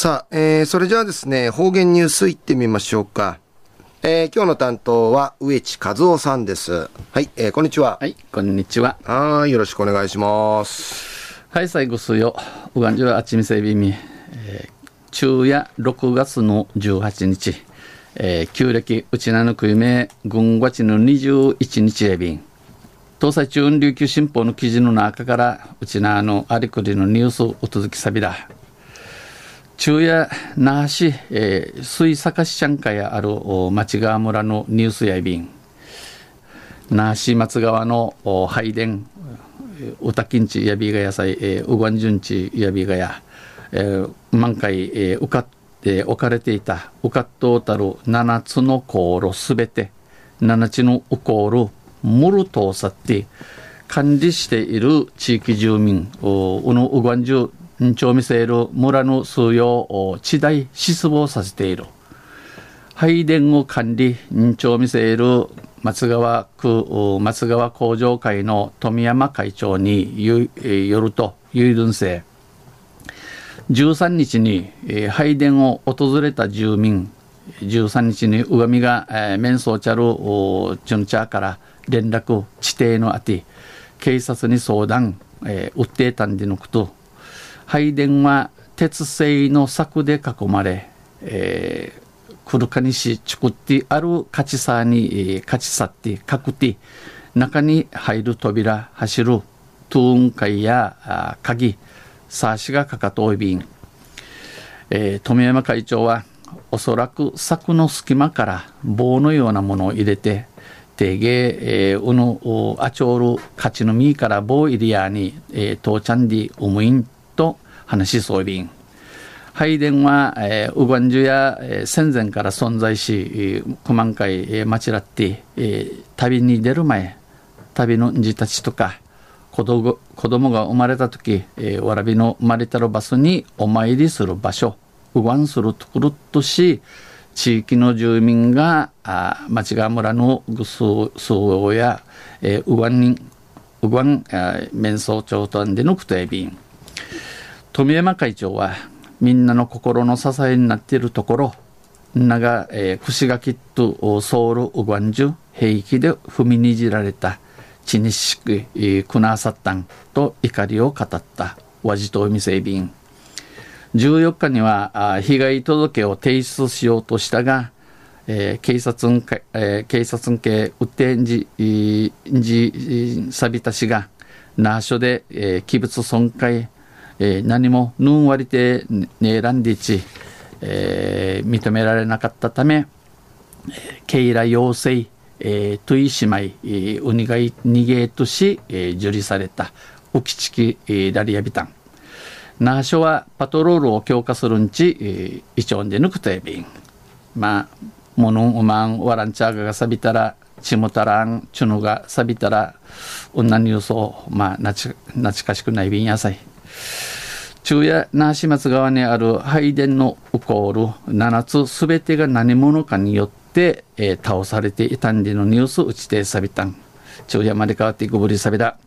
さあ、えー、それじゃあですね、方言ニュースいってみましょうか。えー、今日の担当は植地和夫さんです。はい、えー、こんにちは。はい、こんにちは。はい、よろしくお願いします。はい、最後すよ。うがんじゅうあっちみせびみ。えー、昼夜6月の18日。えー、旧暦うちなのくいめ、軍がちの21日へびん。東西中琉球新報の記事の中から、うちなのありくりのニュースをお届けさびだ。昼夜那覇市、えー、水坂市ちゃんかやある町川村のニュースやいびん。那覇市松川の拝殿うたきんちやびがやさい、えー、うがんじゅんちやびがや、えー、満開、えー、うかって置かれていたうかっとうたる7つの航路すべて7つのうこーるむるとさって管理している地域住民うのうがんじゅ町見せる村の数用を地代失望させている。配電を管理、町見せる松川区松川工場会の富山会長によると、遺言生。13日に配電を訪れた住民、13日に上見が、えー、メンソーチャルチュンチャーから連絡、地底のあて、警察に相談、えー、訴えたんでのこと、拝殿は鉄製の柵で囲まれ、えー、クルカニシ作ってある勝ちさに勝ち去ってくって中に入る扉走るトゥーン会や鍵サーシがかかとおいびん、えー、富山会長はおそらく柵の隙間から棒のようなものを入れててげ、えー、うぬあちょうる勝ちのみから棒入りやに、えー、とうちゃんでおむいんと話しそうびん。拝殿は、えー、ウガンジュや、えー、戦前から存在し、九万回、えー、町らって、えー、旅に出る前、旅のんじたちとか、子供子供が生まれた時、えー、わらびの生まれたる場所にお参りする場所、うがんするところとし、地域の住民があ町川村のぐすうや、えー、うがんに、うがん、面相長とんでのくとえびん。富山会長はみんなの心の支えになっているところなが、えー、串垣とソウルウガンジュ平気で踏みにじられた血にしく、えー、クナーサッタンと怒りを語った和ジトミセイビン14日には被害届を提出しようとしたが、えー、警察ん、えー、警察ん系ウッテンジジサビタ氏が那覇署で、えー、器物損壊えー、何もぬんわりてね選んでいち、えー、認められなかったため、ケイラ陽性、えー、トゥイ姉妹、ウニガイ逃げとし、えー、受理された、ウキチキ、えー、ラリアビタン。那覇署はパトロールを強化するんち、えー、イチョンで抜くとえびん。まあ、モノンウマン、ワランチャーガが錆びたら、チムタラン、チュヌが錆びたら、女に予想、まあ、なち、なちかしくないびんやさい。中夜那覇松川にある拝殿のウコール7つすべてが何者かによって、えー、倒されていたんでのニュース打ちてさびたん。中夜まで変わっていくぶりさびだ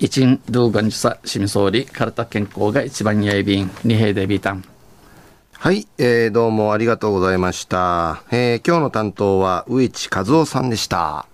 一日動画にさしみ総理体健康が一番やいびん。二平でビタンはい、えー、どうもありがとうございました、えー、今日の担当は植地和夫さんでした。